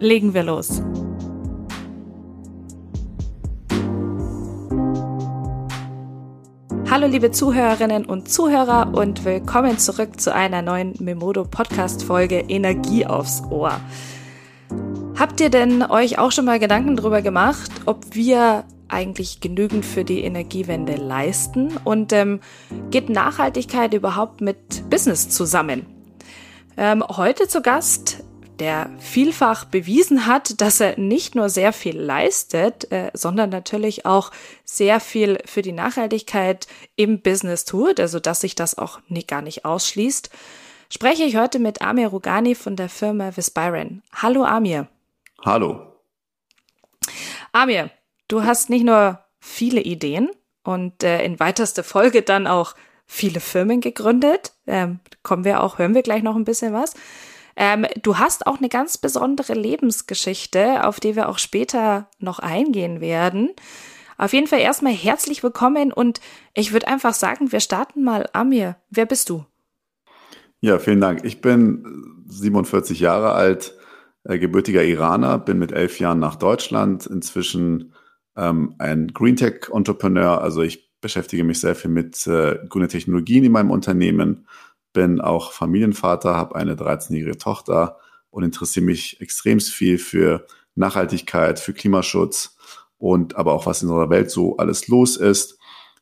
Legen wir los. Hallo liebe Zuhörerinnen und Zuhörer und willkommen zurück zu einer neuen Memodo Podcast Folge Energie aufs Ohr. Habt ihr denn euch auch schon mal Gedanken darüber gemacht, ob wir eigentlich genügend für die Energiewende leisten und ähm, geht Nachhaltigkeit überhaupt mit Business zusammen? Ähm, heute zu Gast der vielfach bewiesen hat, dass er nicht nur sehr viel leistet, äh, sondern natürlich auch sehr viel für die Nachhaltigkeit im Business tut, also dass sich das auch nie, gar nicht ausschließt, spreche ich heute mit Amir Rugani von der Firma Vispiren. Hallo Amir. Hallo. Amir, du hast nicht nur viele Ideen und äh, in weiterster Folge dann auch viele Firmen gegründet. Ähm, kommen wir auch, hören wir gleich noch ein bisschen was. Ähm, du hast auch eine ganz besondere Lebensgeschichte, auf die wir auch später noch eingehen werden. Auf jeden Fall erstmal herzlich willkommen und ich würde einfach sagen, wir starten mal. Amir, wer bist du? Ja, vielen Dank. Ich bin 47 Jahre alt, äh, gebürtiger Iraner, bin mit elf Jahren nach Deutschland, inzwischen ähm, ein Green Tech Entrepreneur. Also ich beschäftige mich sehr viel mit äh, grünen Technologien in meinem Unternehmen bin auch Familienvater, habe eine 13-jährige Tochter und interessiere mich extrem viel für Nachhaltigkeit, für Klimaschutz und aber auch was in unserer Welt so alles los ist.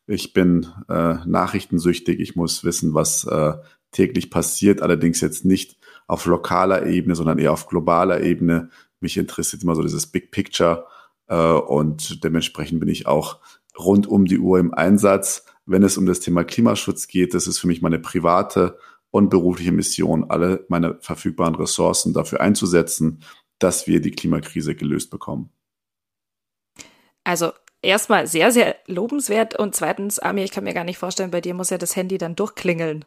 Ich bin äh, nachrichtensüchtig, ich muss wissen, was äh, täglich passiert, allerdings jetzt nicht auf lokaler Ebene, sondern eher auf globaler Ebene. Mich interessiert immer so dieses Big Picture äh, und dementsprechend bin ich auch rund um die Uhr im Einsatz wenn es um das Thema Klimaschutz geht. Das ist für mich meine private und berufliche Mission, alle meine verfügbaren Ressourcen dafür einzusetzen, dass wir die Klimakrise gelöst bekommen. Also erstmal sehr, sehr lobenswert und zweitens, Ami, ich kann mir gar nicht vorstellen, bei dir muss ja das Handy dann durchklingeln.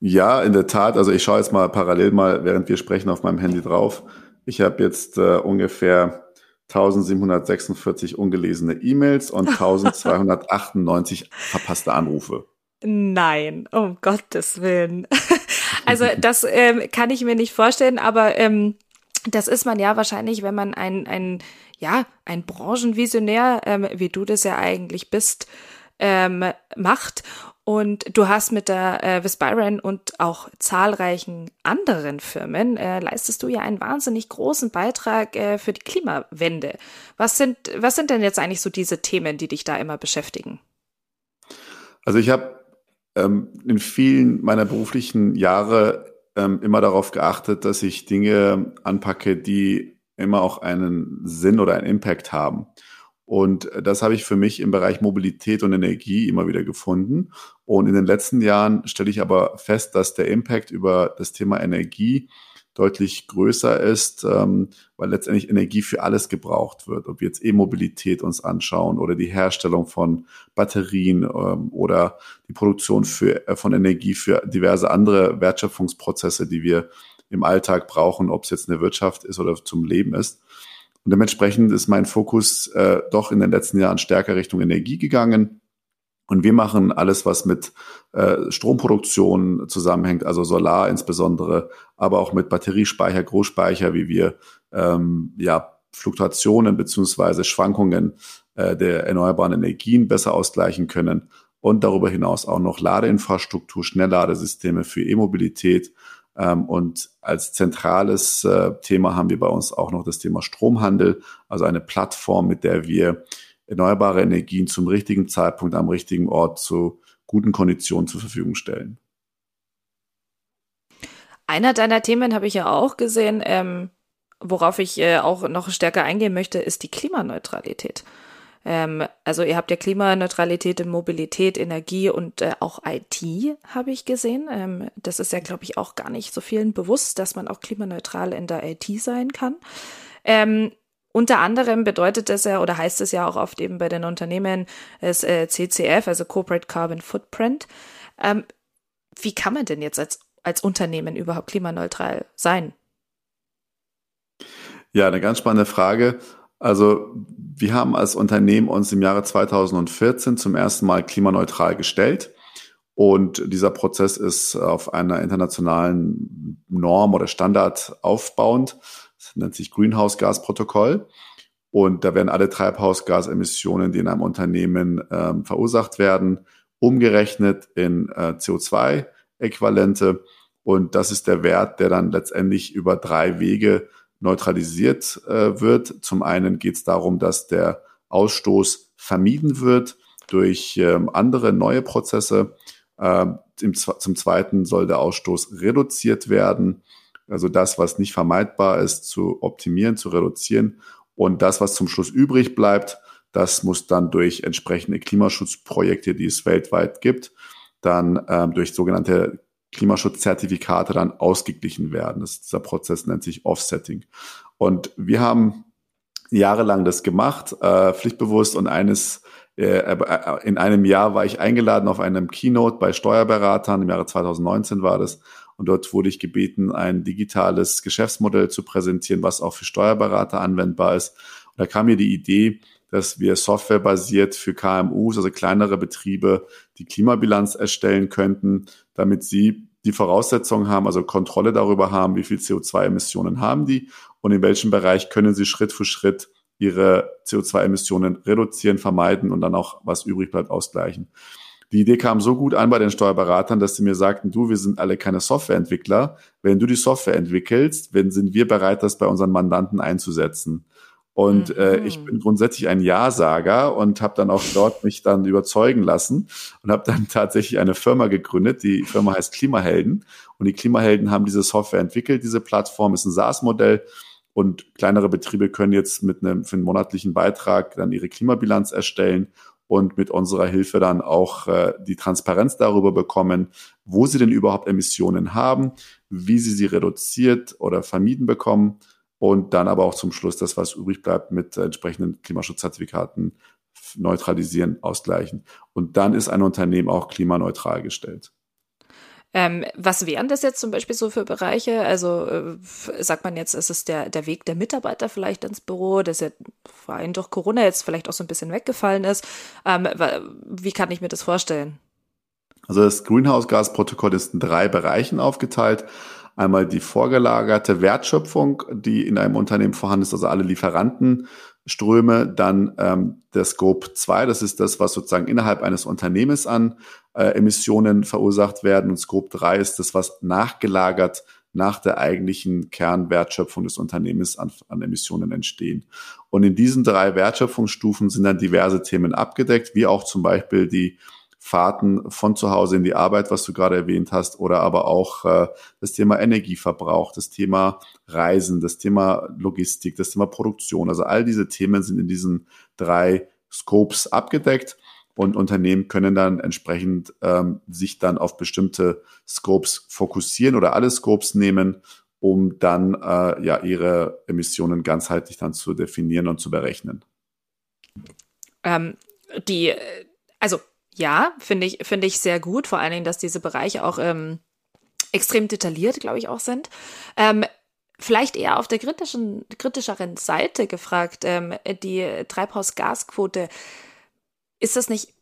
Ja, in der Tat. Also ich schaue jetzt mal parallel mal, während wir sprechen, auf meinem Handy drauf. Ich habe jetzt äh, ungefähr 1746 ungelesene E-Mails und 1298 verpasste Anrufe. Nein, um Gottes Willen. Also das ähm, kann ich mir nicht vorstellen, aber ähm, das ist man ja wahrscheinlich, wenn man ein, ein ja, ein Branchenvisionär, ähm, wie du das ja eigentlich bist, ähm, macht. Und du hast mit der äh, Vispiren und auch zahlreichen anderen Firmen äh, leistest du ja einen wahnsinnig großen Beitrag äh, für die Klimawende. Was sind, was sind denn jetzt eigentlich so diese Themen, die dich da immer beschäftigen? Also ich habe ähm, in vielen meiner beruflichen Jahre ähm, immer darauf geachtet, dass ich Dinge anpacke, die immer auch einen Sinn oder einen Impact haben. Und das habe ich für mich im Bereich Mobilität und Energie immer wieder gefunden. Und in den letzten Jahren stelle ich aber fest, dass der Impact über das Thema Energie deutlich größer ist, ähm, weil letztendlich Energie für alles gebraucht wird. Ob wir jetzt E-Mobilität uns anschauen oder die Herstellung von Batterien ähm, oder die Produktion für, äh, von Energie für diverse andere Wertschöpfungsprozesse, die wir im Alltag brauchen, ob es jetzt eine Wirtschaft ist oder zum Leben ist. Und dementsprechend ist mein Fokus äh, doch in den letzten Jahren stärker Richtung Energie gegangen. Und wir machen alles, was mit äh, Stromproduktion zusammenhängt, also Solar insbesondere, aber auch mit Batteriespeicher, Großspeicher, wie wir ähm, ja Fluktuationen beziehungsweise Schwankungen äh, der erneuerbaren Energien besser ausgleichen können und darüber hinaus auch noch Ladeinfrastruktur, Schnellladesysteme für E-Mobilität und als zentrales äh, Thema haben wir bei uns auch noch das Thema Stromhandel, also eine Plattform, mit der wir erneuerbare Energien zum richtigen Zeitpunkt am richtigen Ort zu guten Konditionen zur Verfügung stellen. Einer deiner Themen habe ich ja auch gesehen, ähm, worauf ich äh, auch noch stärker eingehen möchte, ist die Klimaneutralität. Ähm, also ihr habt ja Klimaneutralität in Mobilität, Energie und äh, auch IT, habe ich gesehen. Ähm, das ist ja, glaube ich, auch gar nicht so vielen bewusst, dass man auch klimaneutral in der IT sein kann. Ähm, unter anderem bedeutet das ja oder heißt es ja auch oft eben bei den Unternehmen das äh, CCF, also Corporate Carbon Footprint. Ähm, wie kann man denn jetzt als, als Unternehmen überhaupt klimaneutral sein? Ja, eine ganz spannende Frage. Also wir haben als Unternehmen uns im Jahre 2014 zum ersten Mal klimaneutral gestellt. Und dieser Prozess ist auf einer internationalen Norm oder Standard aufbauend. Das nennt sich Greenhouse Gas Protokoll. Und da werden alle Treibhausgasemissionen, die in einem Unternehmen ähm, verursacht werden, umgerechnet in äh, CO2-Äquivalente. Und das ist der Wert, der dann letztendlich über drei Wege neutralisiert äh, wird. Zum einen geht es darum, dass der Ausstoß vermieden wird durch ähm, andere neue Prozesse. Ähm, im, zum Zweiten soll der Ausstoß reduziert werden, also das, was nicht vermeidbar ist, zu optimieren, zu reduzieren. Und das, was zum Schluss übrig bleibt, das muss dann durch entsprechende Klimaschutzprojekte, die es weltweit gibt, dann ähm, durch sogenannte Klimaschutzzertifikate dann ausgeglichen werden. Das, dieser Prozess nennt sich Offsetting. Und wir haben jahrelang das gemacht, äh, pflichtbewusst und eines äh, äh, in einem Jahr war ich eingeladen auf einem Keynote bei Steuerberatern, im Jahre 2019 war das. Und dort wurde ich gebeten, ein digitales Geschäftsmodell zu präsentieren, was auch für Steuerberater anwendbar ist. Und da kam mir die Idee, dass wir softwarebasiert für KMUs, also kleinere Betriebe, die Klimabilanz erstellen könnten, damit sie die Voraussetzungen haben, also Kontrolle darüber haben, wie viel CO2-Emissionen haben die und in welchem Bereich können sie Schritt für Schritt ihre CO2-Emissionen reduzieren, vermeiden und dann auch, was übrig bleibt, ausgleichen. Die Idee kam so gut an bei den Steuerberatern, dass sie mir sagten, du, wir sind alle keine Softwareentwickler. Wenn du die Software entwickelst, wenn sind wir bereit, das bei unseren Mandanten einzusetzen. Und mhm. äh, ich bin grundsätzlich ein Ja-Sager und habe dann auch dort mich dann überzeugen lassen und habe dann tatsächlich eine Firma gegründet. Die Firma heißt Klimahelden und die Klimahelden haben diese Software entwickelt. Diese Plattform ist ein SaaS-Modell und kleinere Betriebe können jetzt mit einem für einen monatlichen Beitrag dann ihre Klimabilanz erstellen und mit unserer Hilfe dann auch äh, die Transparenz darüber bekommen, wo sie denn überhaupt Emissionen haben, wie sie sie reduziert oder vermieden bekommen und dann aber auch zum Schluss das, was übrig bleibt, mit entsprechenden Klimaschutzzertifikaten neutralisieren, ausgleichen. Und dann ist ein Unternehmen auch klimaneutral gestellt. Ähm, was wären das jetzt zum Beispiel so für Bereiche? Also äh, sagt man jetzt, ist es der, der Weg der Mitarbeiter vielleicht ins Büro, das ja vor allem durch Corona jetzt vielleicht auch so ein bisschen weggefallen ist. Ähm, wie kann ich mir das vorstellen? Also das Greenhouse-Gas-Protokoll ist in drei Bereichen aufgeteilt. Einmal die vorgelagerte Wertschöpfung, die in einem Unternehmen vorhanden ist, also alle Lieferantenströme. Dann ähm, der Scope 2, das ist das, was sozusagen innerhalb eines Unternehmens an äh, Emissionen verursacht werden. Und Scope 3 ist das, was nachgelagert nach der eigentlichen Kernwertschöpfung des Unternehmens an, an, Emissionen entstehen. Und in diesen drei Wertschöpfungsstufen sind dann diverse Themen abgedeckt, wie auch zum Beispiel die Fahrten von zu Hause in die Arbeit, was du gerade erwähnt hast, oder aber auch äh, das Thema Energieverbrauch, das Thema Reisen, das Thema Logistik, das Thema Produktion. Also all diese Themen sind in diesen drei Scopes abgedeckt und Unternehmen können dann entsprechend ähm, sich dann auf bestimmte Scopes fokussieren oder alle Scopes nehmen, um dann äh, ja ihre Emissionen ganzheitlich dann zu definieren und zu berechnen. Ähm, die, also ja, finde ich, finde ich sehr gut. Vor allen Dingen, dass diese Bereiche auch ähm, extrem detailliert, glaube ich, auch sind. Ähm, vielleicht eher auf der kritischen, kritischeren Seite gefragt, ähm, die Treibhausgasquote. Ist das nicht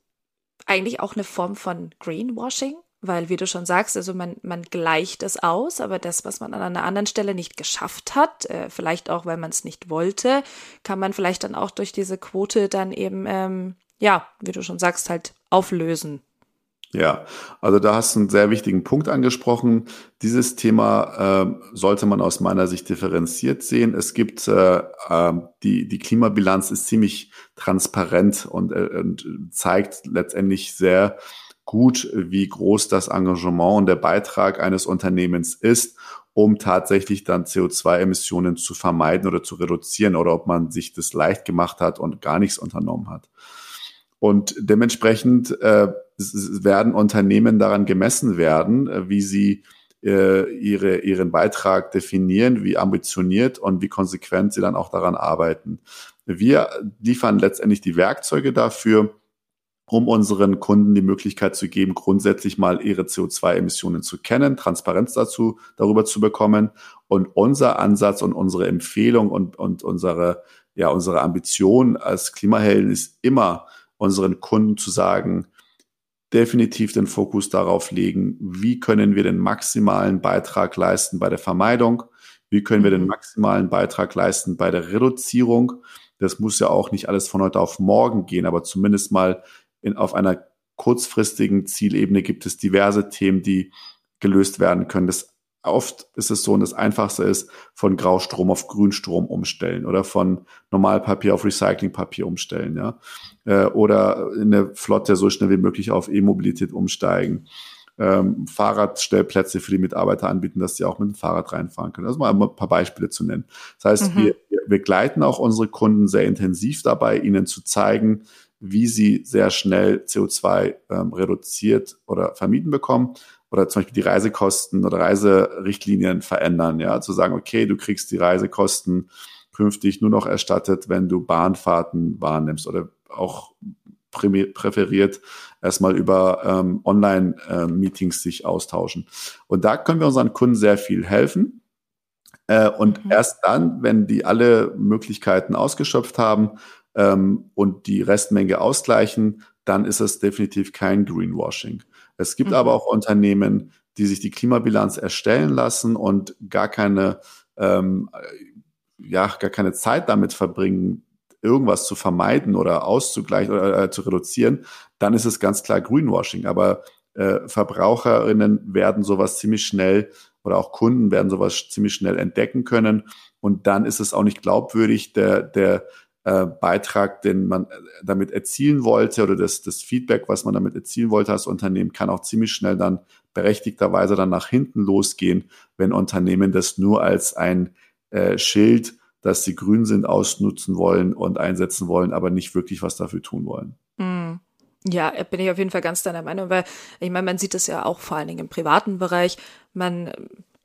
eigentlich auch eine Form von Greenwashing? Weil, wie du schon sagst, also man, man gleicht es aus, aber das, was man an einer anderen Stelle nicht geschafft hat, äh, vielleicht auch, weil man es nicht wollte, kann man vielleicht dann auch durch diese Quote dann eben, ähm, ja, wie du schon sagst, halt auflösen. Ja, also da hast du einen sehr wichtigen Punkt angesprochen. Dieses Thema äh, sollte man aus meiner Sicht differenziert sehen. Es gibt äh, äh, die die Klimabilanz ist ziemlich transparent und, äh, und zeigt letztendlich sehr gut, wie groß das Engagement und der Beitrag eines Unternehmens ist, um tatsächlich dann CO2-Emissionen zu vermeiden oder zu reduzieren oder ob man sich das leicht gemacht hat und gar nichts unternommen hat. Und dementsprechend äh, werden Unternehmen daran gemessen werden, äh, wie sie äh, ihre, ihren Beitrag definieren, wie ambitioniert und wie konsequent sie dann auch daran arbeiten. Wir liefern letztendlich die Werkzeuge dafür, um unseren Kunden die Möglichkeit zu geben, grundsätzlich mal ihre CO2-Emissionen zu kennen, Transparenz dazu, darüber zu bekommen. Und unser Ansatz und unsere Empfehlung und, und unsere, ja, unsere Ambition als Klimahelden ist immer, unseren Kunden zu sagen, definitiv den Fokus darauf legen, wie können wir den maximalen Beitrag leisten bei der Vermeidung, wie können wir den mhm. maximalen Beitrag leisten bei der Reduzierung. Das muss ja auch nicht alles von heute auf morgen gehen, aber zumindest mal in, auf einer kurzfristigen Zielebene gibt es diverse Themen, die gelöst werden können. Das oft ist es so und das Einfachste ist, von Graustrom auf Grünstrom umstellen oder von Normalpapier auf Recyclingpapier umstellen, ja. Äh, oder in der Flotte so schnell wie möglich auf E-Mobilität umsteigen. Ähm, Fahrradstellplätze für die Mitarbeiter anbieten, dass sie auch mit dem Fahrrad reinfahren können. Also mal ein paar Beispiele zu nennen. Das heißt, mhm. wir, wir begleiten auch unsere Kunden sehr intensiv dabei, ihnen zu zeigen, wie sie sehr schnell CO2 ähm, reduziert oder vermieden bekommen oder zum Beispiel die Reisekosten oder Reiserichtlinien verändern, ja, zu sagen, okay, du kriegst die Reisekosten künftig nur noch erstattet, wenn du Bahnfahrten wahrnimmst oder auch präferiert erstmal über ähm, Online-Meetings äh, sich austauschen. Und da können wir unseren Kunden sehr viel helfen. Äh, und mhm. erst dann, wenn die alle Möglichkeiten ausgeschöpft haben, ähm, und die Restmenge ausgleichen, dann ist es definitiv kein Greenwashing. Es gibt mhm. aber auch Unternehmen, die sich die Klimabilanz erstellen lassen und gar keine, ähm, ja, gar keine Zeit damit verbringen, irgendwas zu vermeiden oder auszugleichen oder äh, zu reduzieren, dann ist es ganz klar Greenwashing. Aber äh, Verbraucherinnen werden sowas ziemlich schnell oder auch Kunden werden sowas ziemlich schnell entdecken können. Und dann ist es auch nicht glaubwürdig, der, der, äh, Beitrag, den man äh, damit erzielen wollte oder das, das Feedback, was man damit erzielen wollte als Unternehmen, kann auch ziemlich schnell dann berechtigterweise dann nach hinten losgehen, wenn Unternehmen das nur als ein äh, Schild, dass sie grün sind, ausnutzen wollen und einsetzen wollen, aber nicht wirklich was dafür tun wollen. Mm. Ja, bin ich auf jeden Fall ganz deiner Meinung, weil ich meine, man sieht es ja auch vor allen Dingen im privaten Bereich. Man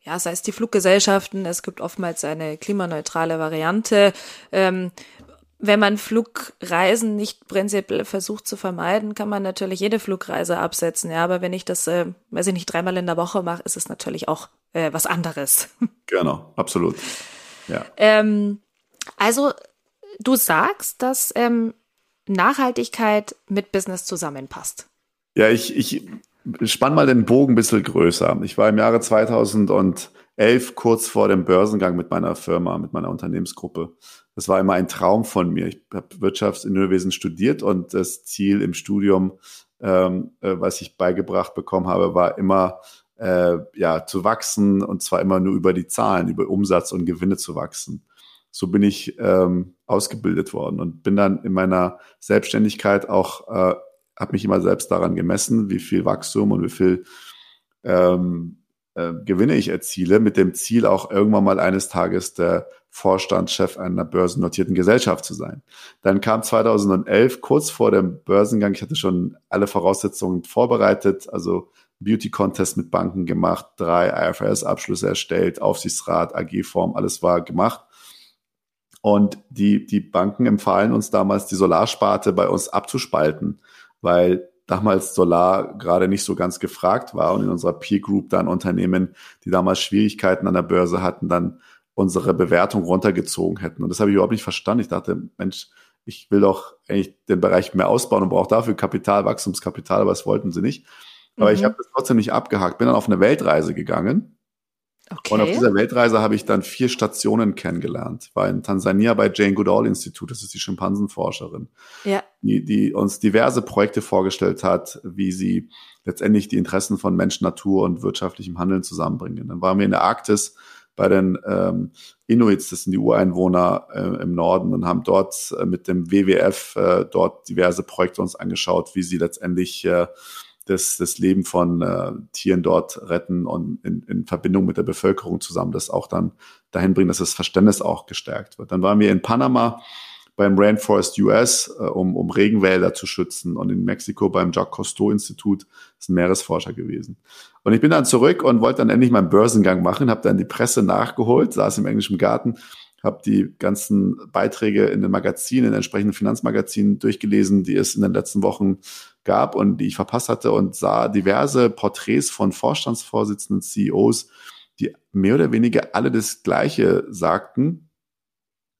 ja, sei es die Fluggesellschaften, es gibt oftmals eine klimaneutrale Variante. Ähm, wenn man Flugreisen nicht prinzipiell versucht zu vermeiden, kann man natürlich jede Flugreise absetzen. Ja, aber wenn ich das, äh, weiß ich nicht, dreimal in der Woche mache, ist es natürlich auch äh, was anderes. Genau, absolut. Ja. Ähm, also du sagst, dass ähm, Nachhaltigkeit mit Business zusammenpasst. Ja, ich, ich spann mal den Bogen ein bisschen größer. Ich war im Jahre 2011 kurz vor dem Börsengang mit meiner Firma, mit meiner Unternehmensgruppe das war immer ein Traum von mir. Ich habe Wirtschaftsingenieurwesen studiert und das Ziel im Studium, ähm, äh, was ich beigebracht bekommen habe, war immer äh, ja zu wachsen und zwar immer nur über die Zahlen, über Umsatz und Gewinne zu wachsen. So bin ich ähm, ausgebildet worden und bin dann in meiner Selbstständigkeit auch, äh, habe mich immer selbst daran gemessen, wie viel Wachstum und wie viel ähm, äh, Gewinne ich erziele, mit dem Ziel auch irgendwann mal eines Tages der Vorstandschef einer börsennotierten Gesellschaft zu sein. Dann kam 2011, kurz vor dem Börsengang, ich hatte schon alle Voraussetzungen vorbereitet, also Beauty Contest mit Banken gemacht, drei IFRS-Abschlüsse erstellt, Aufsichtsrat, AG-Form, alles war gemacht. Und die, die Banken empfahlen uns damals, die Solarsparte bei uns abzuspalten, weil damals Solar gerade nicht so ganz gefragt war und in unserer Peer Group dann Unternehmen, die damals Schwierigkeiten an der Börse hatten, dann unsere Bewertung runtergezogen hätten. Und das habe ich überhaupt nicht verstanden. Ich dachte, Mensch, ich will doch eigentlich den Bereich mehr ausbauen und brauche dafür Kapital, Wachstumskapital, aber das wollten sie nicht. Aber mhm. ich habe das trotzdem nicht abgehakt, bin dann auf eine Weltreise gegangen. Okay. Und auf dieser Weltreise habe ich dann vier Stationen kennengelernt. War in Tansania bei Jane Goodall Institute, das ist die Schimpansenforscherin, ja. die, die uns diverse Projekte vorgestellt hat, wie sie letztendlich die Interessen von Mensch, Natur und wirtschaftlichem Handeln zusammenbringen. Dann waren wir in der Arktis bei den ähm, Inuits, das sind die Ureinwohner äh, im Norden und haben dort äh, mit dem WWF äh, dort diverse Projekte uns angeschaut, wie sie letztendlich äh, das, das Leben von äh, Tieren dort retten und in, in Verbindung mit der Bevölkerung zusammen das auch dann dahin bringen, dass das Verständnis auch gestärkt wird. Dann waren wir in Panama beim Rainforest US, äh, um, um Regenwälder zu schützen und in Mexiko beim Jacques Cousteau Institut, ist ein Meeresforscher gewesen. Und ich bin dann zurück und wollte dann endlich meinen Börsengang machen, habe dann die Presse nachgeholt, saß im englischen Garten, habe die ganzen Beiträge in den Magazinen, in den entsprechenden Finanzmagazinen durchgelesen, die es in den letzten Wochen gab und die ich verpasst hatte und sah diverse Porträts von Vorstandsvorsitzenden, CEOs, die mehr oder weniger alle das Gleiche sagten.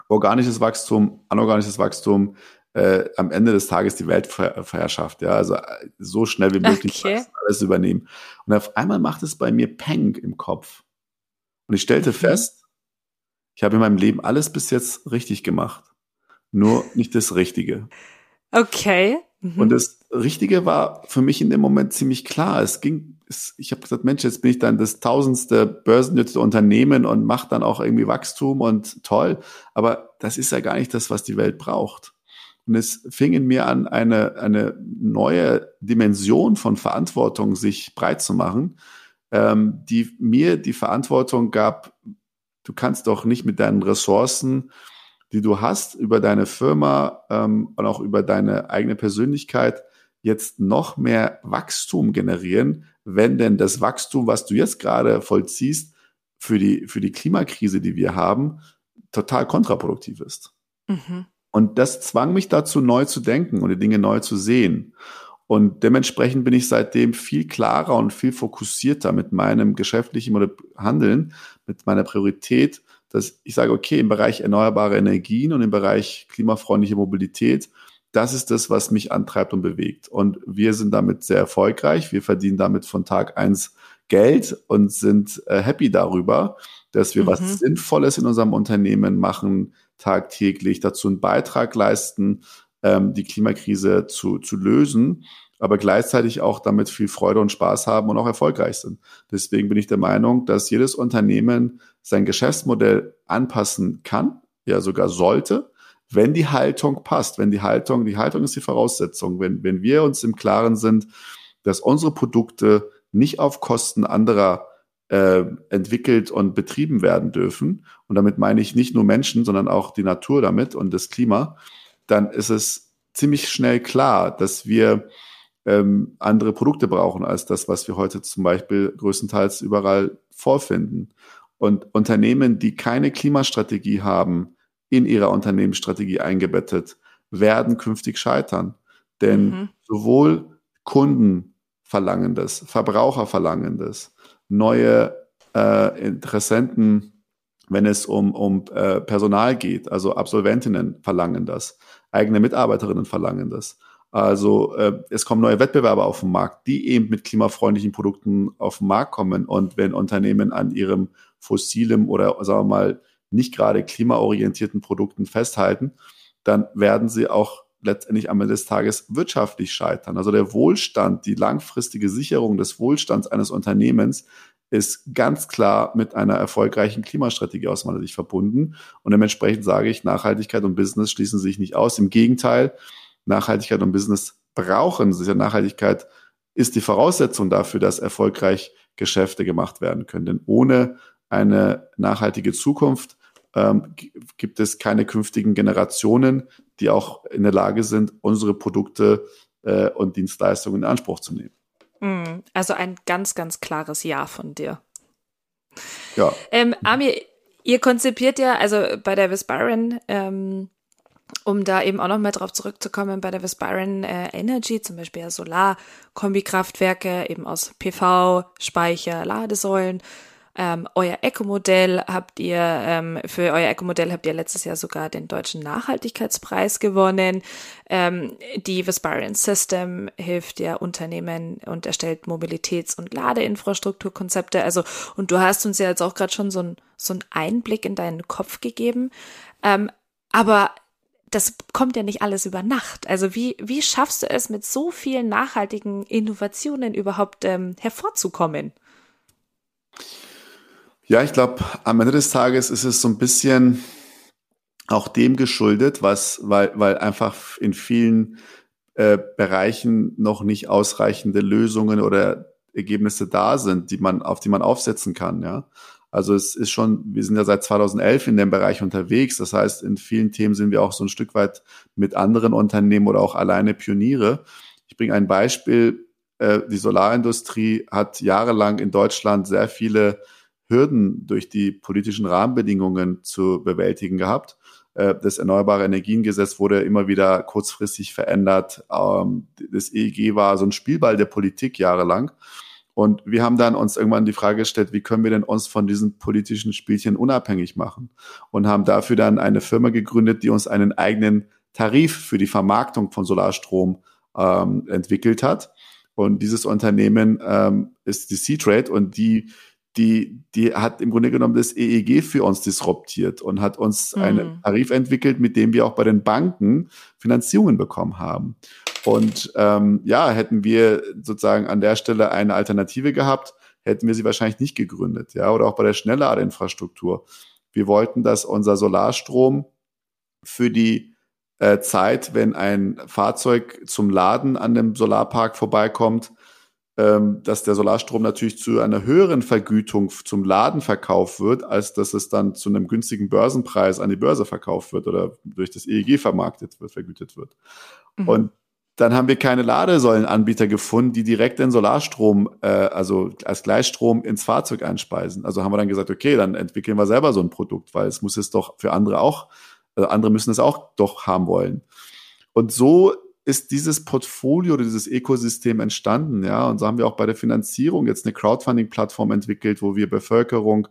Organisches Wachstum, anorganisches Wachstum, äh, am Ende des Tages die Weltvorherrschaft, ja, also äh, so schnell wie möglich okay. alles übernehmen. Und auf einmal macht es bei mir Peng im Kopf. Und ich stellte mhm. fest, ich habe in meinem Leben alles bis jetzt richtig gemacht. Nur nicht das Richtige. Okay. Mhm. Und das Richtige war für mich in dem Moment ziemlich klar. Es ging, es, ich habe gesagt, Mensch, jetzt bin ich dann das tausendste börsennützte Unternehmen und mache dann auch irgendwie Wachstum und toll. Aber das ist ja gar nicht das, was die Welt braucht. Und es fing in mir an, eine, eine neue Dimension von Verantwortung sich breit zu machen, ähm, die mir die Verantwortung gab, du kannst doch nicht mit deinen Ressourcen die du hast über deine Firma ähm, und auch über deine eigene Persönlichkeit jetzt noch mehr Wachstum generieren, wenn denn das Wachstum, was du jetzt gerade vollziehst, für die, für die Klimakrise, die wir haben, total kontraproduktiv ist. Mhm. Und das zwang mich dazu, neu zu denken und die Dinge neu zu sehen. Und dementsprechend bin ich seitdem viel klarer und viel fokussierter mit meinem geschäftlichen Handeln, mit meiner Priorität dass ich sage, okay, im Bereich erneuerbare Energien und im Bereich klimafreundliche Mobilität, das ist das, was mich antreibt und bewegt. Und wir sind damit sehr erfolgreich. Wir verdienen damit von Tag eins Geld und sind äh, happy darüber, dass wir mhm. was Sinnvolles in unserem Unternehmen machen, tagtäglich dazu einen Beitrag leisten, ähm, die Klimakrise zu, zu lösen aber gleichzeitig auch damit viel Freude und Spaß haben und auch erfolgreich sind. Deswegen bin ich der Meinung, dass jedes Unternehmen sein Geschäftsmodell anpassen kann, ja sogar sollte, wenn die Haltung passt. Wenn die Haltung, die Haltung ist die Voraussetzung. Wenn, wenn wir uns im Klaren sind, dass unsere Produkte nicht auf Kosten anderer äh, entwickelt und betrieben werden dürfen, und damit meine ich nicht nur Menschen, sondern auch die Natur damit und das Klima, dann ist es ziemlich schnell klar, dass wir ähm, andere Produkte brauchen als das, was wir heute zum Beispiel größtenteils überall vorfinden. Und Unternehmen, die keine Klimastrategie haben, in ihrer Unternehmensstrategie eingebettet, werden künftig scheitern. Denn mhm. sowohl Kunden verlangen das, Verbraucher verlangen das, neue äh, Interessenten, wenn es um, um äh, Personal geht, also Absolventinnen verlangen das, eigene Mitarbeiterinnen verlangen das. Also äh, es kommen neue Wettbewerber auf den Markt, die eben mit klimafreundlichen Produkten auf den Markt kommen. Und wenn Unternehmen an ihrem fossilem oder sagen wir mal nicht gerade klimaorientierten Produkten festhalten, dann werden sie auch letztendlich am Ende des Tages wirtschaftlich scheitern. Also der Wohlstand, die langfristige Sicherung des Wohlstands eines Unternehmens ist ganz klar mit einer erfolgreichen Klimastrategie aus meiner Sicht verbunden. Und dementsprechend sage ich, Nachhaltigkeit und Business schließen sich nicht aus. Im Gegenteil, Nachhaltigkeit und Business brauchen. Sicher Nachhaltigkeit ist die Voraussetzung dafür, dass erfolgreich Geschäfte gemacht werden können. Denn ohne eine nachhaltige Zukunft ähm, gibt es keine künftigen Generationen, die auch in der Lage sind, unsere Produkte äh, und Dienstleistungen in Anspruch zu nehmen. Mm, also ein ganz, ganz klares Ja von dir. Ja. Ähm, Amir, ihr konzipiert ja, also bei der Visparen, ähm, um da eben auch nochmal drauf zurückzukommen, bei der Visparen äh, Energy, zum Beispiel ja Solar-Kombikraftwerke, eben aus PV, Speicher, Ladesäulen. Ähm, euer Eco-Modell habt ihr, ähm, für euer Eco-Modell habt ihr letztes Jahr sogar den deutschen Nachhaltigkeitspreis gewonnen. Ähm, die Visparian System hilft ja Unternehmen und erstellt Mobilitäts- und Ladeinfrastrukturkonzepte. Also, und du hast uns ja jetzt auch gerade schon so, ein, so einen Einblick in deinen Kopf gegeben. Ähm, aber das kommt ja nicht alles über Nacht. Also wie, wie schaffst du es, mit so vielen nachhaltigen Innovationen überhaupt ähm, hervorzukommen? Ja, ich glaube, am Ende des Tages ist es so ein bisschen auch dem geschuldet, was, weil, weil einfach in vielen äh, Bereichen noch nicht ausreichende Lösungen oder Ergebnisse da sind, die man, auf die man aufsetzen kann, ja. Also es ist schon, wir sind ja seit 2011 in dem Bereich unterwegs. Das heißt, in vielen Themen sind wir auch so ein Stück weit mit anderen Unternehmen oder auch alleine Pioniere. Ich bringe ein Beispiel. Äh, die Solarindustrie hat jahrelang in Deutschland sehr viele Hürden durch die politischen Rahmenbedingungen zu bewältigen gehabt. Äh, das Erneuerbare Energiengesetz wurde immer wieder kurzfristig verändert. Ähm, das EEG war so ein Spielball der Politik jahrelang. Und wir haben dann uns irgendwann die Frage gestellt, wie können wir denn uns von diesen politischen Spielchen unabhängig machen? Und haben dafür dann eine Firma gegründet, die uns einen eigenen Tarif für die Vermarktung von Solarstrom ähm, entwickelt hat. Und dieses Unternehmen ähm, ist die C-Trade und die die, die hat im Grunde genommen das EEG für uns disruptiert und hat uns mhm. einen Tarif entwickelt, mit dem wir auch bei den Banken Finanzierungen bekommen haben. Und ähm, ja, hätten wir sozusagen an der Stelle eine Alternative gehabt, hätten wir sie wahrscheinlich nicht gegründet, ja, oder auch bei der Schnellladeinfrastruktur. Wir wollten, dass unser Solarstrom für die äh, Zeit, wenn ein Fahrzeug zum Laden an dem Solarpark vorbeikommt, dass der Solarstrom natürlich zu einer höheren Vergütung zum Laden verkauft wird, als dass es dann zu einem günstigen Börsenpreis an die Börse verkauft wird oder durch das EEG vermarktet wird, vergütet wird. Mhm. Und dann haben wir keine Ladesäulenanbieter gefunden, die direkt den Solarstrom, äh, also als Gleichstrom ins Fahrzeug einspeisen. Also haben wir dann gesagt, okay, dann entwickeln wir selber so ein Produkt, weil es muss es doch für andere auch, äh, andere müssen es auch doch haben wollen. Und so ist dieses Portfolio oder dieses Ökosystem entstanden, ja. Und so haben wir auch bei der Finanzierung jetzt eine Crowdfunding-Plattform entwickelt, wo wir Bevölkerung,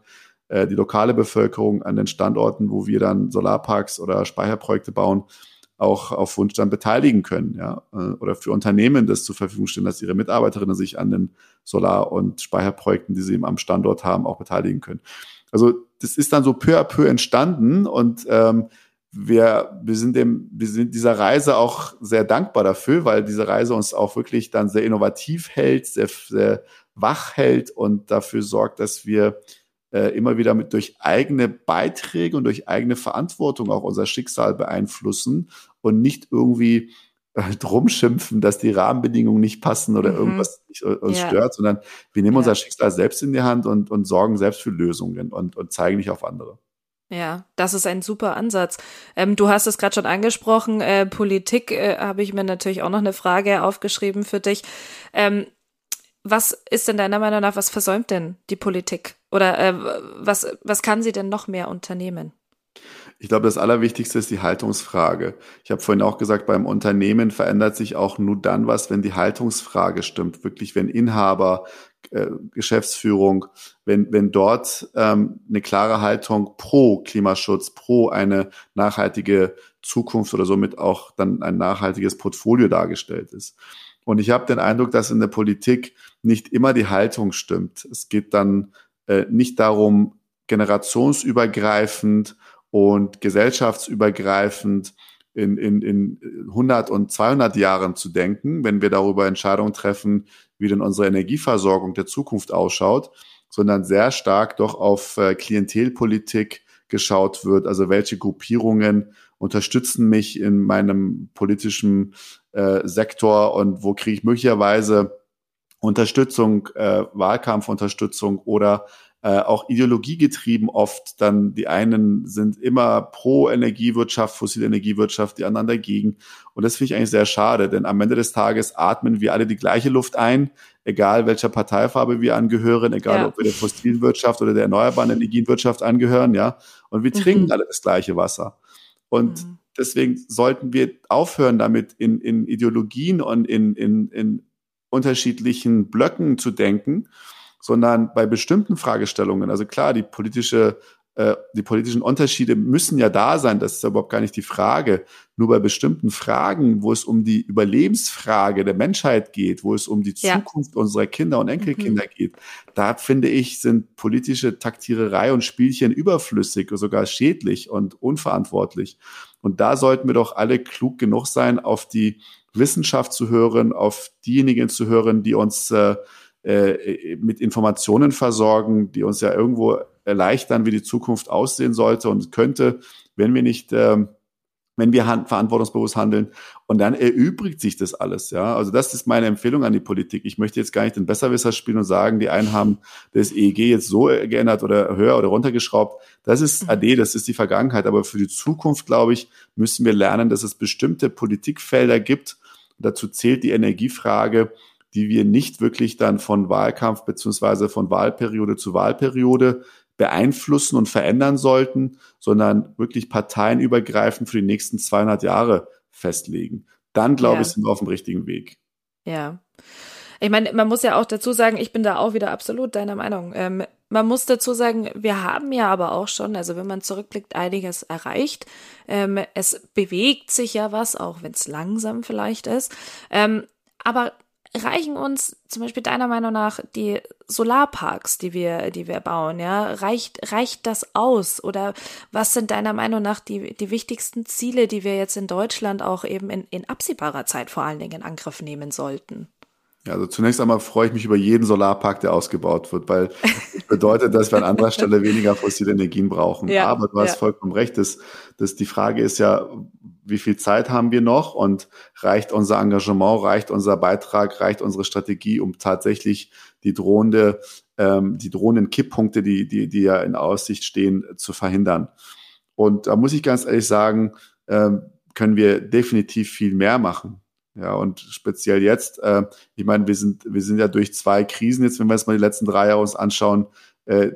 äh, die lokale Bevölkerung an den Standorten, wo wir dann Solarparks oder Speicherprojekte bauen, auch auf Wunsch dann beteiligen können, ja. Äh, oder für Unternehmen das zur Verfügung stellen, dass ihre Mitarbeiterinnen sich an den Solar- und Speicherprojekten, die sie eben am Standort haben, auch beteiligen können. Also das ist dann so peu à peu entstanden und ähm, wir, wir sind dem, wir sind dieser Reise auch sehr dankbar dafür, weil diese Reise uns auch wirklich dann sehr innovativ hält, sehr, sehr wach hält und dafür sorgt, dass wir äh, immer wieder mit durch eigene Beiträge und durch eigene Verantwortung auch unser Schicksal beeinflussen und nicht irgendwie äh, drum schimpfen, dass die Rahmenbedingungen nicht passen oder mhm. irgendwas äh, uns ja. stört, sondern wir nehmen ja. unser Schicksal selbst in die Hand und, und sorgen selbst für Lösungen und, und zeigen nicht auf andere. Ja, das ist ein super Ansatz. Ähm, du hast es gerade schon angesprochen, äh, Politik äh, habe ich mir natürlich auch noch eine Frage aufgeschrieben für dich. Ähm, was ist denn deiner Meinung nach, was versäumt denn die Politik? Oder äh, was, was kann sie denn noch mehr unternehmen? Ich glaube, das Allerwichtigste ist die Haltungsfrage. Ich habe vorhin auch gesagt, beim Unternehmen verändert sich auch nur dann was, wenn die Haltungsfrage stimmt. Wirklich, wenn Inhaber, äh, Geschäftsführung, wenn, wenn dort ähm, eine klare Haltung pro Klimaschutz, pro eine nachhaltige Zukunft oder somit auch dann ein nachhaltiges Portfolio dargestellt ist. Und ich habe den Eindruck, dass in der Politik nicht immer die Haltung stimmt. Es geht dann äh, nicht darum, generationsübergreifend und gesellschaftsübergreifend in, in, in 100 und 200 Jahren zu denken, wenn wir darüber Entscheidungen treffen, wie denn unsere Energieversorgung der Zukunft ausschaut, sondern sehr stark doch auf äh, Klientelpolitik geschaut wird. Also welche Gruppierungen unterstützen mich in meinem politischen äh, Sektor und wo kriege ich möglicherweise Unterstützung, äh, Wahlkampfunterstützung oder äh, auch ideologiegetrieben oft. Dann die einen sind immer pro Energiewirtschaft, fossile Energiewirtschaft, die anderen dagegen. Und das finde ich eigentlich sehr schade, denn am Ende des Tages atmen wir alle die gleiche Luft ein, egal welcher Parteifarbe wir angehören, egal ja. ob wir der fossilen Wirtschaft oder der erneuerbaren Energienwirtschaft angehören, ja. Und wir trinken mhm. alle das gleiche Wasser. Und mhm. deswegen sollten wir aufhören, damit in, in Ideologien und in, in, in unterschiedlichen Blöcken zu denken, sondern bei bestimmten Fragestellungen, also klar, die politische äh, die politischen Unterschiede müssen ja da sein, das ist ja überhaupt gar nicht die Frage. Nur bei bestimmten Fragen, wo es um die Überlebensfrage der Menschheit geht, wo es um die ja. Zukunft unserer Kinder und Enkelkinder mhm. geht, da finde ich, sind politische Taktiererei und Spielchen überflüssig, sogar schädlich und unverantwortlich. Und da sollten wir doch alle klug genug sein, auf die Wissenschaft zu hören, auf diejenigen zu hören, die uns äh, äh, mit Informationen versorgen, die uns ja irgendwo erleichtern, wie die Zukunft aussehen sollte und könnte, wenn wir nicht äh, wenn wir hand, verantwortungsbewusst handeln. Und dann erübrigt sich das alles, ja. Also das ist meine Empfehlung an die Politik. Ich möchte jetzt gar nicht den Besserwisser spielen und sagen, die einen haben das EEG jetzt so geändert oder höher oder runtergeschraubt. Das ist mhm. AD, das ist die Vergangenheit. Aber für die Zukunft, glaube ich, müssen wir lernen, dass es bestimmte Politikfelder gibt. Dazu zählt die Energiefrage, die wir nicht wirklich dann von Wahlkampf beziehungsweise von Wahlperiode zu Wahlperiode beeinflussen und verändern sollten, sondern wirklich parteienübergreifend für die nächsten 200 Jahre festlegen. Dann, glaube ja. ich, sind wir auf dem richtigen Weg. Ja. Ich meine, man muss ja auch dazu sagen, ich bin da auch wieder absolut deiner Meinung. Ähm, man muss dazu sagen, wir haben ja aber auch schon, also wenn man zurückblickt, einiges erreicht. Ähm, es bewegt sich ja was, auch wenn es langsam vielleicht ist. Ähm, aber reichen uns zum Beispiel deiner Meinung nach die Solarparks, die wir, die wir bauen, ja, reicht, reicht das aus? Oder was sind deiner Meinung nach die, die wichtigsten Ziele, die wir jetzt in Deutschland auch eben in, in absehbarer Zeit vor allen Dingen in Angriff nehmen sollten? Ja, also zunächst einmal freue ich mich über jeden Solarpark, der ausgebaut wird, weil das bedeutet, dass wir an anderer Stelle weniger fossile Energien brauchen. Ja, Aber du hast ja. vollkommen recht. Das, das, die Frage ist ja, wie viel Zeit haben wir noch und reicht unser Engagement, reicht unser Beitrag, reicht unsere Strategie, um tatsächlich die drohende, ähm, die drohenden Kipppunkte, die, die, die ja in Aussicht stehen, zu verhindern. Und da muss ich ganz ehrlich sagen, ähm, können wir definitiv viel mehr machen. Ja, und speziell jetzt, äh, ich meine, wir sind, wir sind ja durch zwei Krisen jetzt, wenn wir jetzt mal die letzten drei Jahre uns anschauen, äh,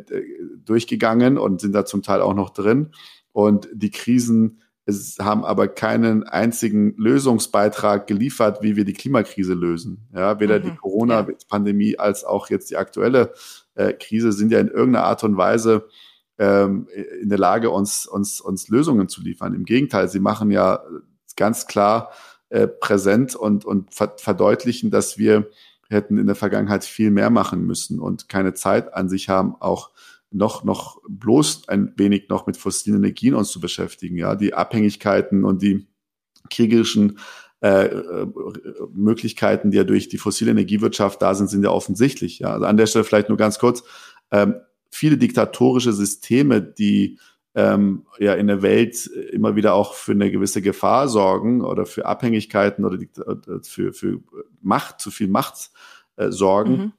durchgegangen und sind da zum Teil auch noch drin. Und die Krisen es haben aber keinen einzigen Lösungsbeitrag geliefert, wie wir die Klimakrise lösen. Ja, weder mhm, die Corona-Pandemie ja. als auch jetzt die aktuelle äh, Krise sind ja in irgendeiner Art und Weise ähm, in der Lage, uns, uns, uns Lösungen zu liefern. Im Gegenteil, sie machen ja ganz klar äh, präsent und, und verdeutlichen, dass wir hätten in der Vergangenheit viel mehr machen müssen und keine Zeit an sich haben, auch noch, noch bloß ein wenig noch mit fossilen Energien uns zu beschäftigen. Ja, die Abhängigkeiten und die kriegerischen äh, äh, Möglichkeiten, die ja durch die fossile Energiewirtschaft da sind, sind ja offensichtlich. Ja, also an der Stelle vielleicht nur ganz kurz. Ähm, viele diktatorische Systeme, die ähm, ja in der Welt immer wieder auch für eine gewisse Gefahr sorgen oder für Abhängigkeiten oder äh, für, für Macht, zu viel Macht äh, sorgen, mhm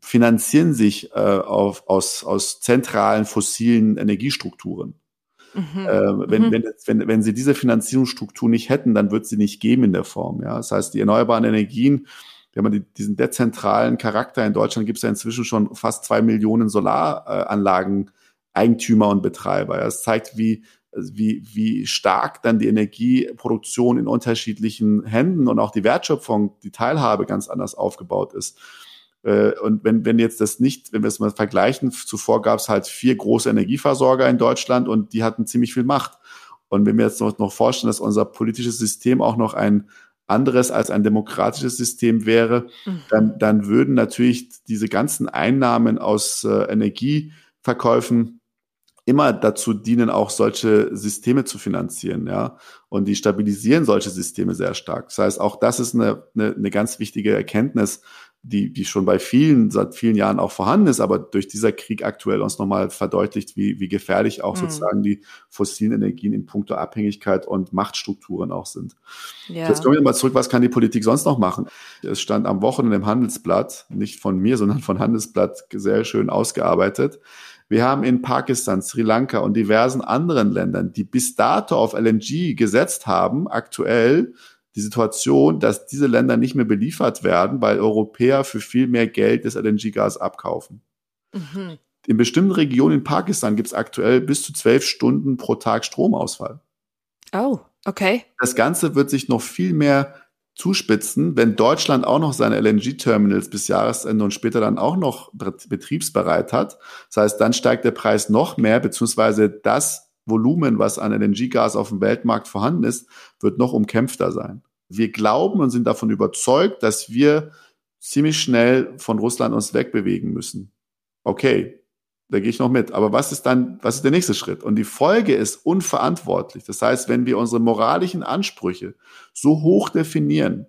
finanzieren sich äh, auf, aus, aus zentralen fossilen Energiestrukturen. Mhm. Äh, wenn, mhm. wenn, wenn, wenn sie diese Finanzierungsstruktur nicht hätten, dann wird sie nicht geben in der Form. Ja? Das heißt, die erneuerbaren Energien, wenn man die, diesen dezentralen Charakter in Deutschland gibt es ja inzwischen schon fast zwei Millionen Solaranlagen, Eigentümer und Betreiber. Das zeigt, wie, wie, wie stark dann die Energieproduktion in unterschiedlichen Händen und auch die Wertschöpfung, die Teilhabe ganz anders aufgebaut ist. Äh, und wenn, wenn jetzt das nicht, wenn wir es mal vergleichen, zuvor gab es halt vier große Energieversorger in Deutschland und die hatten ziemlich viel Macht. Und wenn wir jetzt noch, noch vorstellen, dass unser politisches System auch noch ein anderes als ein demokratisches System wäre, mhm. dann, dann würden natürlich diese ganzen Einnahmen aus äh, Energieverkäufen immer dazu dienen, auch solche Systeme zu finanzieren, ja. Und die stabilisieren solche Systeme sehr stark. Das heißt, auch das ist eine, eine, eine ganz wichtige Erkenntnis, die, die schon bei vielen, seit vielen Jahren auch vorhanden ist, aber durch dieser Krieg aktuell uns nochmal verdeutlicht, wie, wie gefährlich auch mhm. sozusagen die fossilen Energien in puncto Abhängigkeit und Machtstrukturen auch sind. Ja. Jetzt kommen wir mal zurück, was kann die Politik sonst noch machen? Es stand am Wochenende im Handelsblatt, nicht von mir, sondern von Handelsblatt sehr schön ausgearbeitet. Wir haben in Pakistan, Sri Lanka und diversen anderen Ländern, die bis dato auf LNG gesetzt haben, aktuell die Situation, dass diese Länder nicht mehr beliefert werden, weil Europäer für viel mehr Geld das LNG-Gas abkaufen. Mhm. In bestimmten Regionen in Pakistan gibt es aktuell bis zu zwölf Stunden pro Tag Stromausfall. Oh, okay. Das Ganze wird sich noch viel mehr zuspitzen, wenn Deutschland auch noch seine LNG-Terminals bis Jahresende und später dann auch noch betriebsbereit hat. Das heißt, dann steigt der Preis noch mehr, beziehungsweise das Volumen, was an LNG-Gas auf dem Weltmarkt vorhanden ist, wird noch umkämpfter sein. Wir glauben und sind davon überzeugt, dass wir ziemlich schnell von Russland uns wegbewegen müssen. Okay, da gehe ich noch mit. Aber was ist dann, was ist der nächste Schritt? Und die Folge ist unverantwortlich. Das heißt, wenn wir unsere moralischen Ansprüche so hoch definieren,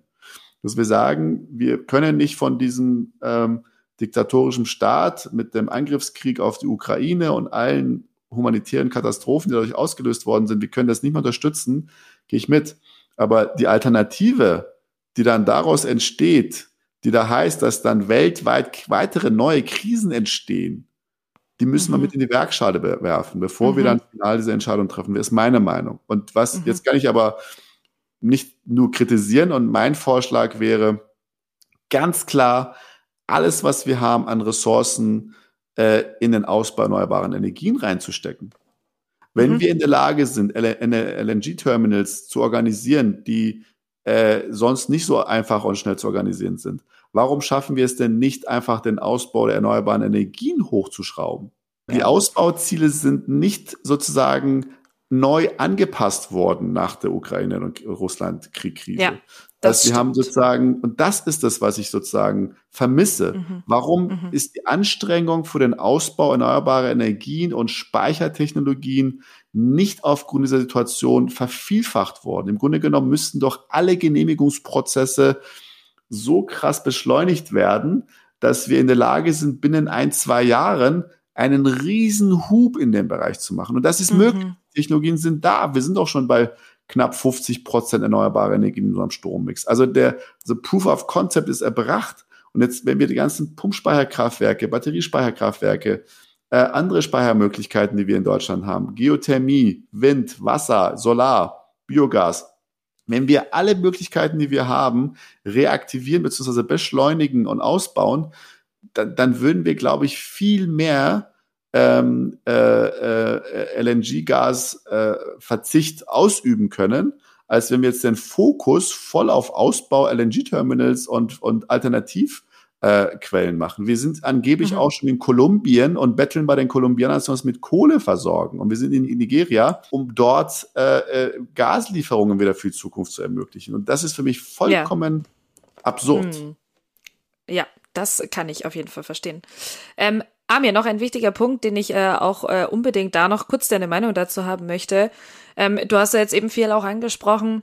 dass wir sagen, wir können nicht von diesem ähm, diktatorischen Staat mit dem Angriffskrieg auf die Ukraine und allen humanitären Katastrophen, die dadurch ausgelöst worden sind, wir können das nicht mehr unterstützen, gehe ich mit. Aber die Alternative, die dann daraus entsteht, die da heißt, dass dann weltweit weitere neue Krisen entstehen, die müssen mhm. wir mit in die Werkschale werfen, bevor mhm. wir dann final diese Entscheidung treffen. Das ist meine Meinung. Und was, mhm. jetzt kann ich aber nicht nur kritisieren und mein Vorschlag wäre ganz klar, alles, was wir haben an Ressourcen äh, in den Ausbau erneuerbaren Energien reinzustecken. Wenn mhm. wir in der Lage sind, LNG-Terminals zu organisieren, die äh, sonst nicht so einfach und schnell zu organisieren sind, warum schaffen wir es denn nicht einfach, den Ausbau der erneuerbaren Energien hochzuschrauben? Die Ausbauziele sind nicht sozusagen neu angepasst worden nach der Ukraine- und Russland-Krieg-Krise. Ja, das wir haben sozusagen, und das ist das, was ich sozusagen vermisse. Mhm. Warum mhm. ist die Anstrengung für den Ausbau erneuerbarer Energien und Speichertechnologien nicht aufgrund dieser Situation vervielfacht worden? Im Grunde genommen müssten doch alle Genehmigungsprozesse so krass beschleunigt werden, dass wir in der Lage sind, binnen ein, zwei Jahren einen riesen Hub in dem Bereich zu machen. Und das ist mhm. möglich. Technologien sind da. Wir sind auch schon bei knapp 50 Prozent erneuerbare Energien in unserem Strommix. Also der also Proof of Concept ist erbracht. Und jetzt, wenn wir die ganzen Pumpspeicherkraftwerke, Batteriespeicherkraftwerke, äh, andere Speichermöglichkeiten, die wir in Deutschland haben, Geothermie, Wind, Wasser, Solar, Biogas, wenn wir alle Möglichkeiten, die wir haben, reaktivieren bzw. beschleunigen und ausbauen, dann, dann würden wir, glaube ich, viel mehr ähm, äh, äh, LNG-Gas-Verzicht äh, ausüben können, als wenn wir jetzt den Fokus voll auf Ausbau LNG-Terminals und, und Alternativ äh, Quellen machen. Wir sind angeblich mhm. auch schon in Kolumbien und betteln bei den Kolumbianern, dass wir uns mit Kohle versorgen. Und wir sind in, in Nigeria, um dort äh, äh, Gaslieferungen wieder für die Zukunft zu ermöglichen. Und das ist für mich vollkommen ja. absurd. Mhm. Ja, das kann ich auf jeden Fall verstehen. Ähm, Amir, noch ein wichtiger Punkt, den ich äh, auch äh, unbedingt da noch kurz deine Meinung dazu haben möchte. Ähm, du hast ja jetzt eben viel auch angesprochen,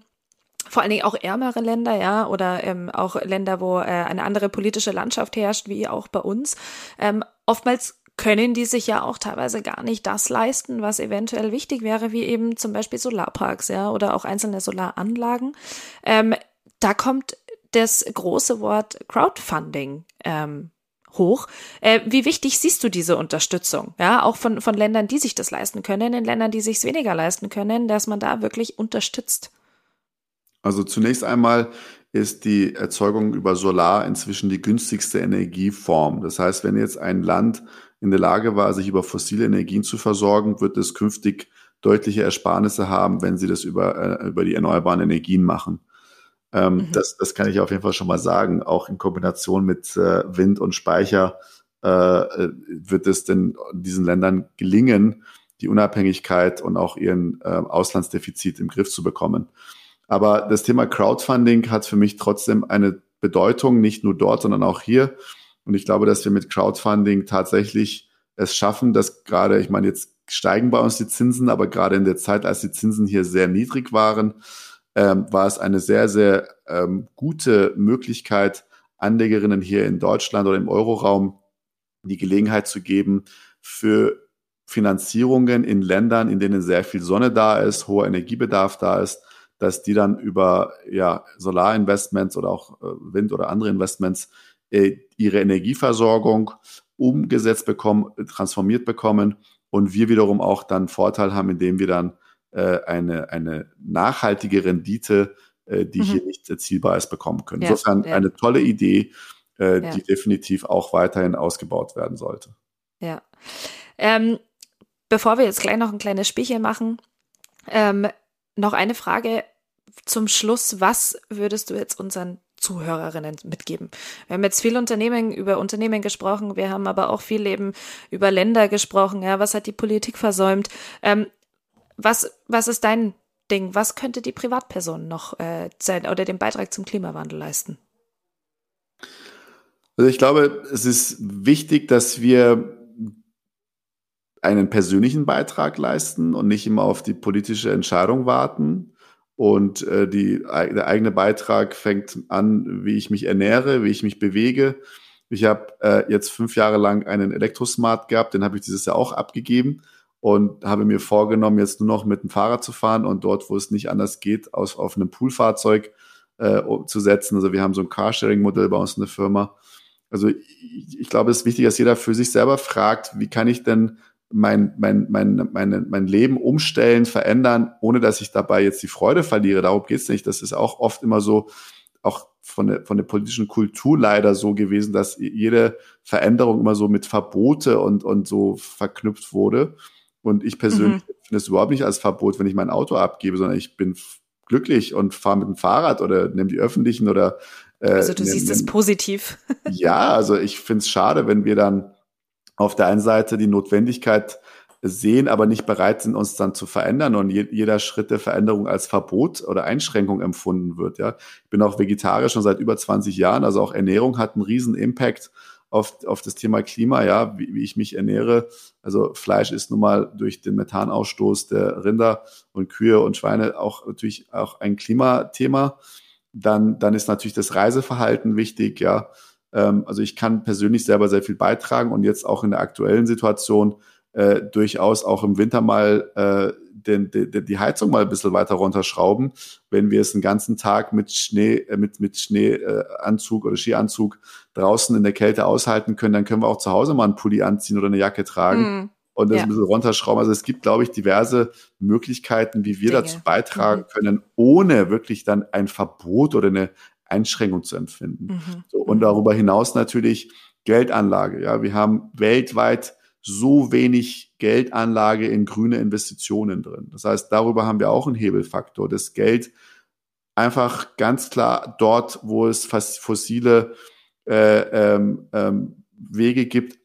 vor allen Dingen auch ärmere Länder, ja, oder ähm, auch Länder, wo äh, eine andere politische Landschaft herrscht, wie auch bei uns. Ähm, oftmals können die sich ja auch teilweise gar nicht das leisten, was eventuell wichtig wäre, wie eben zum Beispiel Solarparks, ja, oder auch einzelne Solaranlagen. Ähm, da kommt das große Wort Crowdfunding ähm, hoch. Äh, wie wichtig siehst du diese Unterstützung? Ja, auch von, von Ländern, die sich das leisten können, in Ländern, die sich es weniger leisten können, dass man da wirklich unterstützt? Also zunächst einmal ist die Erzeugung über Solar inzwischen die günstigste Energieform. Das heißt, wenn jetzt ein Land in der Lage war, sich über fossile Energien zu versorgen, wird es künftig deutliche Ersparnisse haben, wenn sie das über, äh, über die erneuerbaren Energien machen. Ähm, mhm. das, das kann ich auf jeden Fall schon mal sagen. Auch in Kombination mit äh, Wind und Speicher äh, äh wird es denn diesen Ländern gelingen, die Unabhängigkeit und auch ihren äh, Auslandsdefizit im Griff zu bekommen. Aber das Thema Crowdfunding hat für mich trotzdem eine Bedeutung, nicht nur dort, sondern auch hier. Und ich glaube, dass wir mit Crowdfunding tatsächlich es schaffen, dass gerade, ich meine, jetzt steigen bei uns die Zinsen, aber gerade in der Zeit, als die Zinsen hier sehr niedrig waren, ähm, war es eine sehr, sehr ähm, gute Möglichkeit, Anlegerinnen hier in Deutschland oder im Euroraum die Gelegenheit zu geben, für Finanzierungen in Ländern, in denen sehr viel Sonne da ist, hoher Energiebedarf da ist, dass die dann über ja, Solarinvestments oder auch äh, Wind- oder andere Investments äh, ihre Energieversorgung umgesetzt bekommen, transformiert bekommen und wir wiederum auch dann Vorteil haben, indem wir dann äh, eine, eine nachhaltige Rendite, äh, die mhm. hier nicht erzielbar ist, bekommen können. Ja, Insofern ja. eine tolle Idee, äh, ja. die definitiv auch weiterhin ausgebaut werden sollte. Ja. Ähm, bevor wir jetzt gleich noch ein kleines Spielchen machen, ähm, noch eine Frage zum Schluss. Was würdest du jetzt unseren Zuhörerinnen mitgeben. Wir haben jetzt viel Unternehmen über Unternehmen gesprochen, wir haben aber auch viel eben über Länder gesprochen. Ja, was hat die Politik versäumt? Ähm, was, was ist dein Ding? Was könnte die Privatperson noch äh, sein oder den Beitrag zum Klimawandel leisten? Also ich glaube, es ist wichtig, dass wir einen persönlichen Beitrag leisten und nicht immer auf die politische Entscheidung warten. Und äh, die, der eigene Beitrag fängt an, wie ich mich ernähre, wie ich mich bewege. Ich habe äh, jetzt fünf Jahre lang einen Elektrosmart gehabt, den habe ich dieses Jahr auch abgegeben. und habe mir vorgenommen, jetzt nur noch mit dem Fahrrad zu fahren und dort, wo es nicht anders geht, aus, auf einem Poolfahrzeug äh, zu setzen. Also wir haben so ein Carsharing-Modell bei uns in der Firma. Also ich, ich glaube, es ist wichtig, dass jeder für sich selber fragt, wie kann ich denn mein, mein, mein, mein, mein Leben umstellen, verändern, ohne dass ich dabei jetzt die Freude verliere. Darum geht's nicht. Das ist auch oft immer so, auch von der, von der politischen Kultur leider so gewesen, dass jede Veränderung immer so mit Verbote und, und so verknüpft wurde. Und ich persönlich mhm. finde es überhaupt nicht als Verbot, wenn ich mein Auto abgebe, sondern ich bin glücklich und fahre mit dem Fahrrad oder nehme die öffentlichen oder äh, Also du nehm, siehst es positiv. ja, also ich finde es schade, wenn wir dann auf der einen Seite die Notwendigkeit sehen, aber nicht bereit sind, uns dann zu verändern und je, jeder Schritt der Veränderung als Verbot oder Einschränkung empfunden wird. Ja, ich bin auch vegetarisch schon seit über 20 Jahren, also auch Ernährung hat einen riesen Impact auf, auf das Thema Klima, ja, wie, wie ich mich ernähre. Also Fleisch ist nun mal durch den Methanausstoß der Rinder und Kühe und Schweine auch natürlich auch ein Klimathema. Dann, dann ist natürlich das Reiseverhalten wichtig, ja. Ähm, also ich kann persönlich selber sehr viel beitragen und jetzt auch in der aktuellen Situation äh, durchaus auch im Winter mal äh, den, den, die Heizung mal ein bisschen weiter runterschrauben, wenn wir es den ganzen Tag mit Schnee, äh, mit, mit Schneeanzug oder Skianzug draußen in der Kälte aushalten können, dann können wir auch zu Hause mal einen Pulli anziehen oder eine Jacke tragen. Mm, und das ja. ein bisschen runterschrauben. Also es gibt, glaube ich, diverse Möglichkeiten, wie wir Dinge. dazu beitragen mhm. können, ohne wirklich dann ein Verbot oder eine Einschränkung zu empfinden. Mhm. So, und darüber hinaus natürlich Geldanlage. Ja, wir haben weltweit so wenig Geldanlage in grüne Investitionen drin. Das heißt, darüber haben wir auch einen Hebelfaktor. Das Geld einfach ganz klar dort, wo es fossile äh, ähm, ähm, Wege gibt,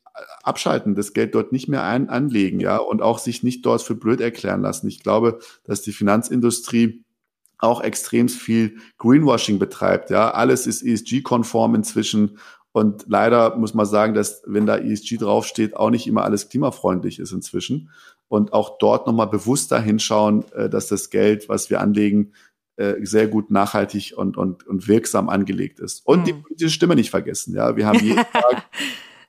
abschalten, das Geld dort nicht mehr ein, anlegen, ja, und auch sich nicht dort für blöd erklären lassen. Ich glaube, dass die Finanzindustrie auch extrem viel Greenwashing betreibt, ja. Alles ist ESG-konform inzwischen und leider muss man sagen, dass wenn da ESG draufsteht, auch nicht immer alles klimafreundlich ist inzwischen. Und auch dort nochmal bewusster hinschauen, äh, dass das Geld, was wir anlegen, äh, sehr gut nachhaltig und, und, und wirksam angelegt ist. Und mhm. die politische Stimme nicht vergessen. Ja, wir haben jeden Tag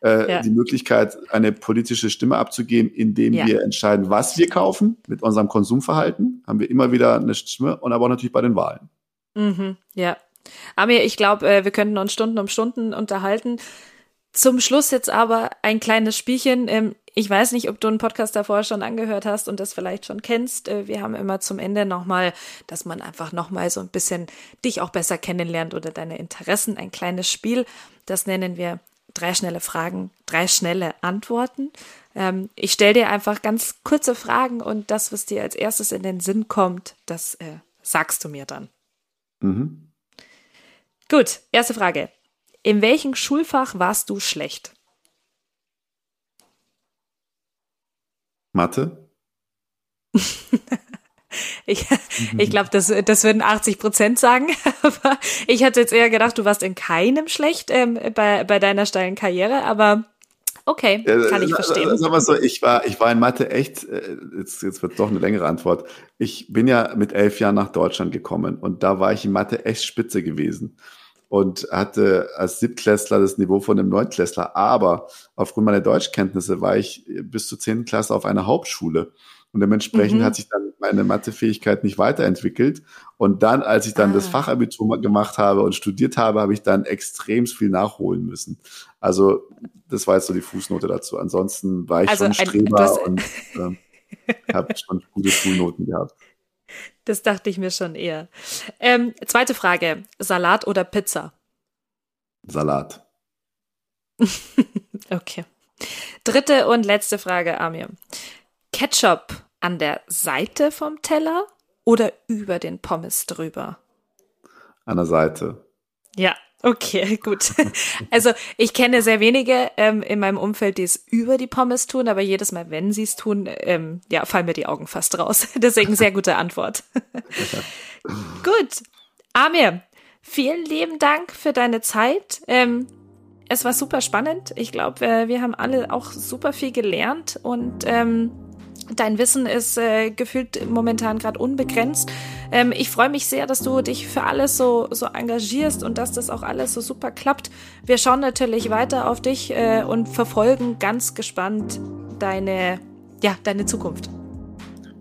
äh, ja. die Möglichkeit, eine politische Stimme abzugeben, indem ja. wir entscheiden, was wir kaufen mit unserem Konsumverhalten. Haben wir immer wieder eine Stimme und aber auch natürlich bei den Wahlen. Mhm. Ja, Amir, ich glaube, äh, wir könnten uns Stunden um Stunden unterhalten. Zum Schluss jetzt aber ein kleines Spielchen. Ähm, ich weiß nicht, ob du einen Podcast davor schon angehört hast und das vielleicht schon kennst. Äh, wir haben immer zum Ende nochmal, dass man einfach nochmal so ein bisschen dich auch besser kennenlernt oder deine Interessen. Ein kleines Spiel. Das nennen wir drei schnelle Fragen, drei schnelle Antworten. Ähm, ich stelle dir einfach ganz kurze Fragen und das, was dir als erstes in den Sinn kommt, das äh, sagst du mir dann. Mhm. Gut, erste Frage. In welchem Schulfach warst du schlecht? Mathe? ich ich glaube, das, das würden 80 Prozent sagen. Aber ich hatte jetzt eher gedacht, du warst in keinem schlecht ähm, bei, bei deiner steilen Karriere. Aber okay, kann ich verstehen. Sag mal so, ich war, ich war in Mathe echt, äh, jetzt, jetzt wird doch eine längere Antwort. Ich bin ja mit elf Jahren nach Deutschland gekommen und da war ich in Mathe echt spitze gewesen und hatte als Siebtklässler das Niveau von einem Neunklässler. Aber aufgrund meiner Deutschkenntnisse war ich bis zur zehnten Klasse auf einer Hauptschule. Und dementsprechend mhm. hat sich dann meine Mathefähigkeit nicht weiterentwickelt. Und dann, als ich dann ah. das Fachabitur gemacht habe und studiert habe, habe ich dann extrem viel nachholen müssen. Also das war jetzt so die Fußnote dazu. Ansonsten war ich also schon Streber ein, und äh, habe schon gute Schulnoten gehabt. Das dachte ich mir schon eher. Ähm, zweite Frage: Salat oder Pizza? Salat. okay. Dritte und letzte Frage, Amir. Ketchup an der Seite vom Teller oder über den Pommes drüber? An der Seite. Ja, Okay, gut. Also ich kenne sehr wenige ähm, in meinem Umfeld, die es über die Pommes tun, aber jedes Mal, wenn sie es tun, ähm, ja, fallen mir die Augen fast raus. Deswegen sehr gute Antwort. gut. Amir, vielen lieben Dank für deine Zeit. Ähm, es war super spannend. Ich glaube, wir, wir haben alle auch super viel gelernt und ähm, Dein Wissen ist äh, gefühlt momentan gerade unbegrenzt. Ähm, ich freue mich sehr, dass du dich für alles so, so engagierst und dass das auch alles so super klappt. Wir schauen natürlich weiter auf dich äh, und verfolgen ganz gespannt deine ja, deine Zukunft?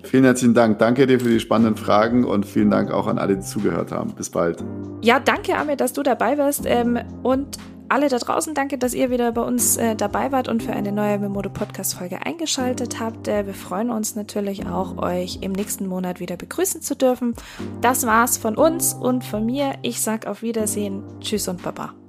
Vielen herzlichen Dank. Danke dir für die spannenden Fragen und vielen Dank auch an alle, die zugehört haben. Bis bald. Ja, danke, Amir, dass du dabei warst. Ähm, und alle da draußen, danke, dass ihr wieder bei uns äh, dabei wart und für eine neue Memodo Podcast Folge eingeschaltet habt. Äh, wir freuen uns natürlich auch, euch im nächsten Monat wieder begrüßen zu dürfen. Das war's von uns und von mir. Ich sag auf Wiedersehen. Tschüss und Baba.